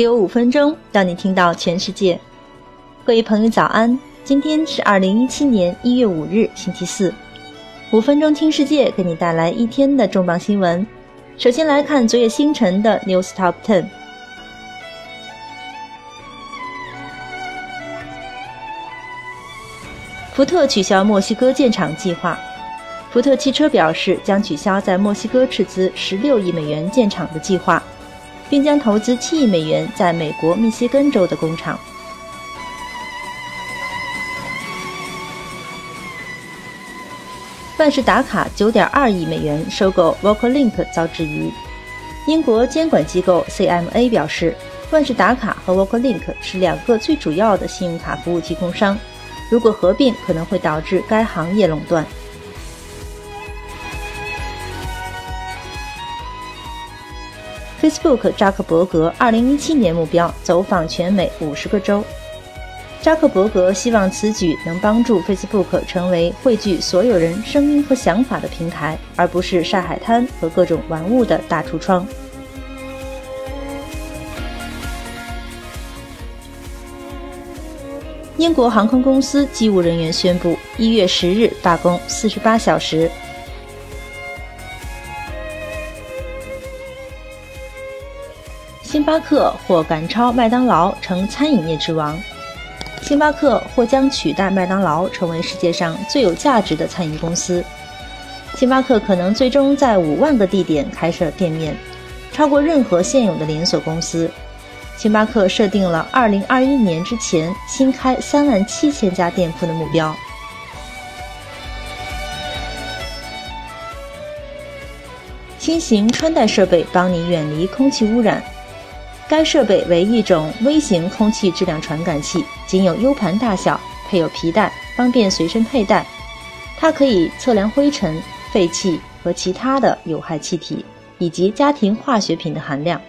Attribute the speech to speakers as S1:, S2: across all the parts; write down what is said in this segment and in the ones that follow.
S1: 给我五分钟，让你听到全世界。各位朋友，早安！今天是二零一七年一月五日，星期四。五分钟听世界，给你带来一天的重磅新闻。首先来看昨夜星辰的 News Top Ten。福特取消墨西哥建厂计划。福特汽车表示将取消在墨西哥斥资十六亿美元建厂的计划，并将投资七亿美元在美国密歇根州的工厂。万事达卡九点二亿美元收购 VocaLink 遭质疑。英国监管机构 CMA 表示，万事达卡和 VocaLink 是两个最主要的信用卡服务提供商，如果合并可能会导致该行业垄断。Facebook 扎克伯格2017年目标走访全美五十个州。扎克伯格希望此举能帮助 Facebook 成为汇聚所有人声音和想法的平台，而不是晒海滩和各种玩物的大橱窗。英国航空公司机务人员宣布，一月十日罢工四十八小时。星巴克或赶超麦当劳成餐饮业之王。星巴克或将取代麦当劳成为世界上最有价值的餐饮公司。星巴克可能最终在五万个地点开设店面，超过任何现有的连锁公司。星巴克设定了二零二一年之前新开三万七千家店铺的目标。新型穿戴设备帮你远离空气污染。该设备为一种微型空气质量传感器，仅有 U 盘大小，配有皮带，方便随身佩戴。它可以测量灰尘、废气和其他的有害气体，以及家庭化学品的含量。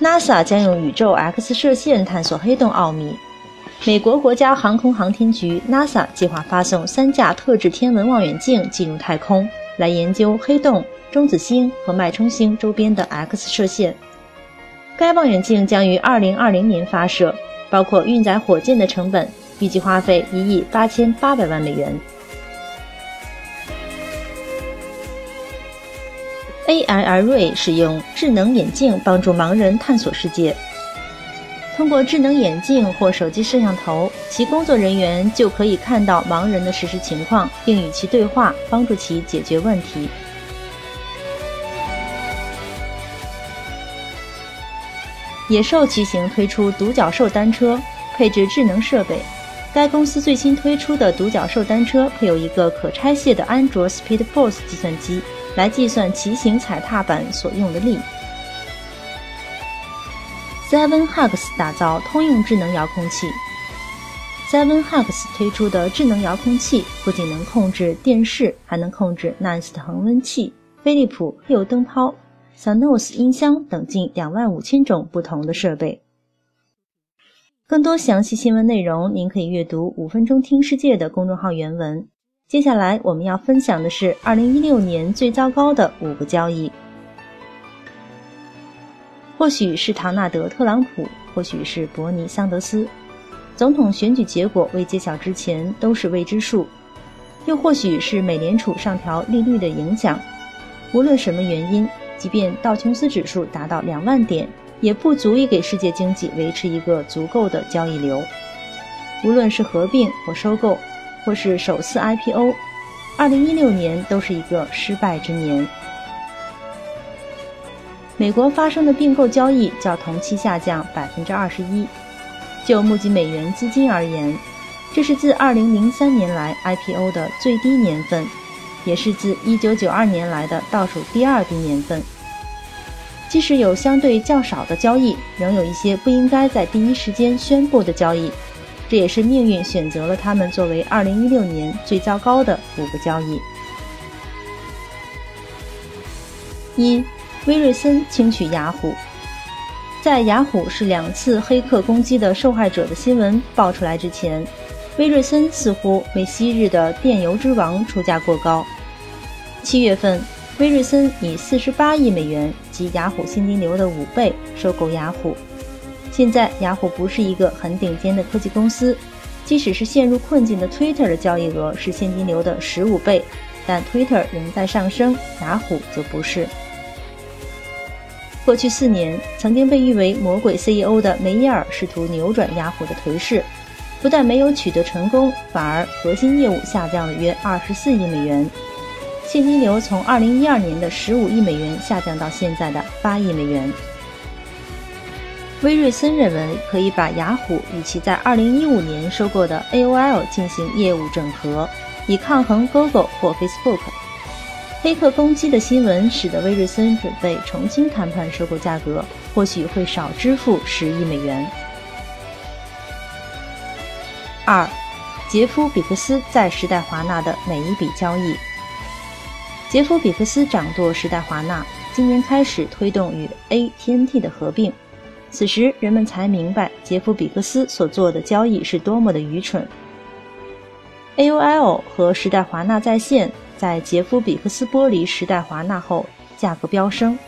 S1: NASA 将用宇宙 X 射线探索黑洞奥秘。美国国家航空航天局 NASA 计划发送三架特制天文望远镜进入太空，来研究黑洞。中子星和脉冲星周边的 X 射线，该望远镜将于2020年发射，包括运载火箭的成本预计花费一亿八千八百万美元。AIR 瑞使用智能眼镜帮助盲人探索世界。通过智能眼镜或手机摄像头，其工作人员就可以看到盲人的实时情况，并与其对话，帮助其解决问题。野兽骑行推出独角兽单车，配置智能设备。该公司最新推出的独角兽单车配有一个可拆卸的安卓 SpeedForce 计算机，来计算骑行踩踏板所用的力。Seven Hugs 打造通用智能遥控器。Seven Hugs 推出的智能遥控器不仅能控制电视，还能控制 Nest 恒温器、飞利浦黑油灯泡。Sonos 音箱等近两万五千种不同的设备。更多详细新闻内容，您可以阅读“五分钟听世界”的公众号原文。接下来我们要分享的是二零一六年最糟糕的五个交易。或许是唐纳德·特朗普，或许是伯尼·桑德斯。总统选举结果未揭晓之前都是未知数。又或许是美联储上调利率的影响。无论什么原因。即便道琼斯指数达到两万点，也不足以给世界经济维持一个足够的交易流。无论是合并或收购，或是首次 IPO，二零一六年都是一个失败之年。美国发生的并购交易较同期下降百分之二十一。就募集美元资金而言，这是自二零零三年来 IPO 的最低年份。也是自1992年来的倒数第二低年份。即使有相对较少的交易，仍有一些不应该在第一时间宣布的交易。这也是命运选择了他们作为2016年最糟糕的五个交易。一，威瑞森轻取雅虎。在雅虎是两次黑客攻击的受害者的新闻爆出来之前，威瑞森似乎为昔日的电邮之王出价过高。七月份，威瑞森以四十八亿美元及雅虎现金流的五倍收购雅虎。现在，雅虎不是一个很顶尖的科技公司，即使是陷入困境的 Twitter 的交易额是现金流的十五倍，但 Twitter 仍在上升，雅虎则不是。过去四年，曾经被誉为“魔鬼 CEO” 的梅耶尔试图扭转雅虎的颓势，不但没有取得成功，反而核心业务下降了约二十四亿美元。现金流从二零一二年的十五亿美元下降到现在的八亿美元。威瑞森认为可以把雅虎与其在二零一五年收购的 AOL 进行业务整合，以抗衡 Google 或 Facebook。黑客攻击的新闻使得威瑞森准备重新谈判收购价格，或许会少支付十亿美元。二，杰夫·比克斯在时代华纳的每一笔交易。杰夫·比克斯掌舵时代华纳，今年开始推动与 AT&T 的合并。此时，人们才明白杰夫·比克斯所做的交易是多么的愚蠢。AOL 和时代华纳在线在杰夫·比克斯剥离时代华纳后，价格飙升。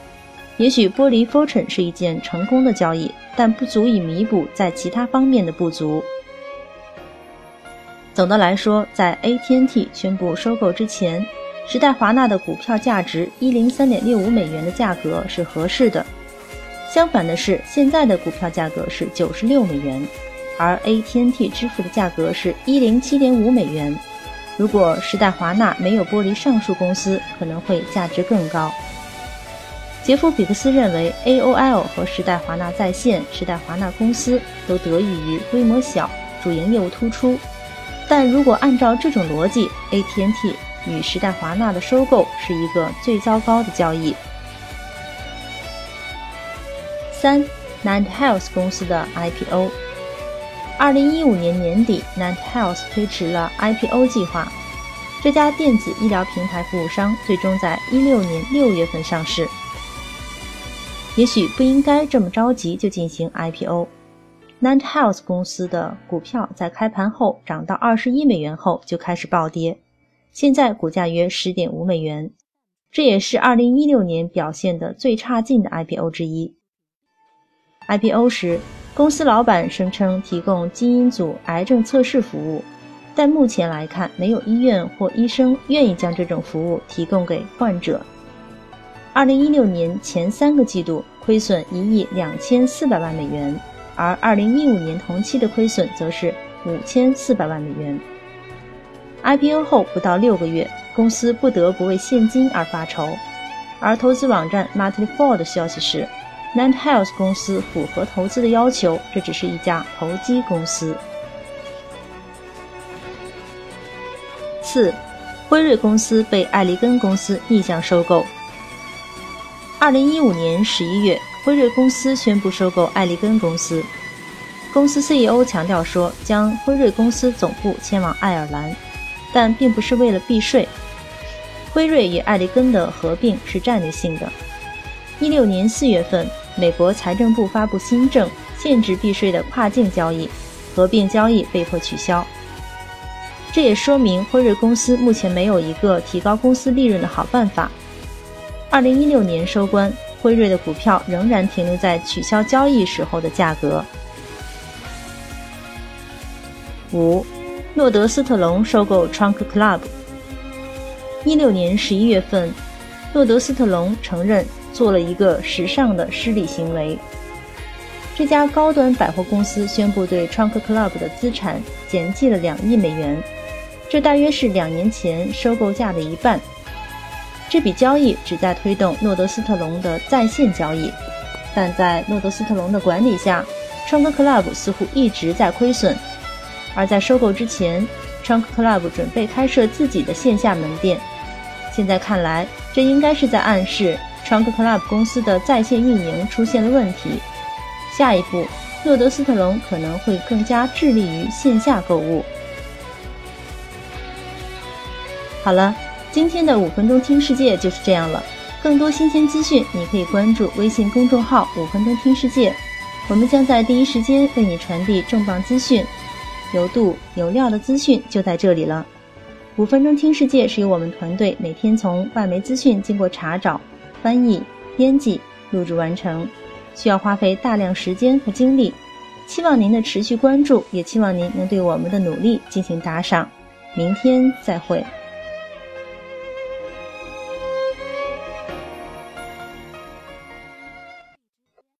S1: 也许剥离 Fortune 是一件成功的交易，但不足以弥补在其他方面的不足。总的来说，在 AT&T 宣布收购之前。时代华纳的股票价值一零三点六五美元的价格是合适的。相反的是，现在的股票价格是九十六美元，而 AT&T 支付的价格是一零七点五美元。如果时代华纳没有剥离上述公司，可能会价值更高。杰夫·比克斯认为，AOL 和时代华纳在线、时代华纳公司都得益于规模小、主营业务突出。但如果按照这种逻辑，AT&T 与时代华纳的收购是一个最糟糕的交易。三，Nant Health 公司的 IPO。二零一五年年底，Nant Health 推迟了 IPO 计划。这家电子医疗平台服务商最终在一六年六月份上市。也许不应该这么着急就进行 IPO。Nant Health 公司的股票在开盘后涨到二十一美元后就开始暴跌。现在股价约十点五美元，这也是二零一六年表现的最差劲的 IPO 之一。IPO 时，公司老板声称提供基因组癌症测试服务，但目前来看，没有医院或医生愿意将这种服务提供给患者。二零一六年前三个季度亏损一亿两千四百万美元，而二零一五年同期的亏损则是五千四百万美元。IPO 后不到六个月，公司不得不为现金而发愁。而投资网站 Motley Fool 的消息是，Nant Health 公司符合投资的要求，这只是一家投机公司。四，辉瑞公司被艾利根公司逆向收购。二零一五年十一月，辉瑞公司宣布收购艾利根公司。公司 CEO 强调说，将辉瑞公司总部迁往爱尔兰。但并不是为了避税。辉瑞与艾利根的合并是战略性的。一六年四月份，美国财政部发布新政，限制避税的跨境交易，合并交易被迫取消。这也说明辉瑞公司目前没有一个提高公司利润的好办法。二零一六年收官，辉瑞的股票仍然停留在取消交易时候的价格。五。诺德斯特隆收购 Trunk Club。一六年十一月份，诺德斯特隆承认做了一个时尚的失礼行为。这家高端百货公司宣布对 Trunk Club 的资产减记了两亿美元，这大约是两年前收购价的一半。这笔交易旨在推动诺德斯特隆的在线交易，但在诺德斯特隆的管理下，Trunk Club 似乎一直在亏损。而在收购之前，Trunk Club 准备开设自己的线下门店。现在看来，这应该是在暗示 Trunk Club 公司的在线运营出现了问题。下一步，诺德斯特隆可能会更加致力于线下购物。好了，今天的五分钟听世界就是这样了。更多新鲜资讯，你可以关注微信公众号“五分钟听世界”，我们将在第一时间为你传递重磅资讯。有度有料的资讯就在这里了。五分钟听世界是由我们团队每天从外媒资讯经过查找、翻译、编辑、录制完成，需要花费大量时间和精力。期望您的持续关注，也期望您能对我们的努力进行打赏。明天再会。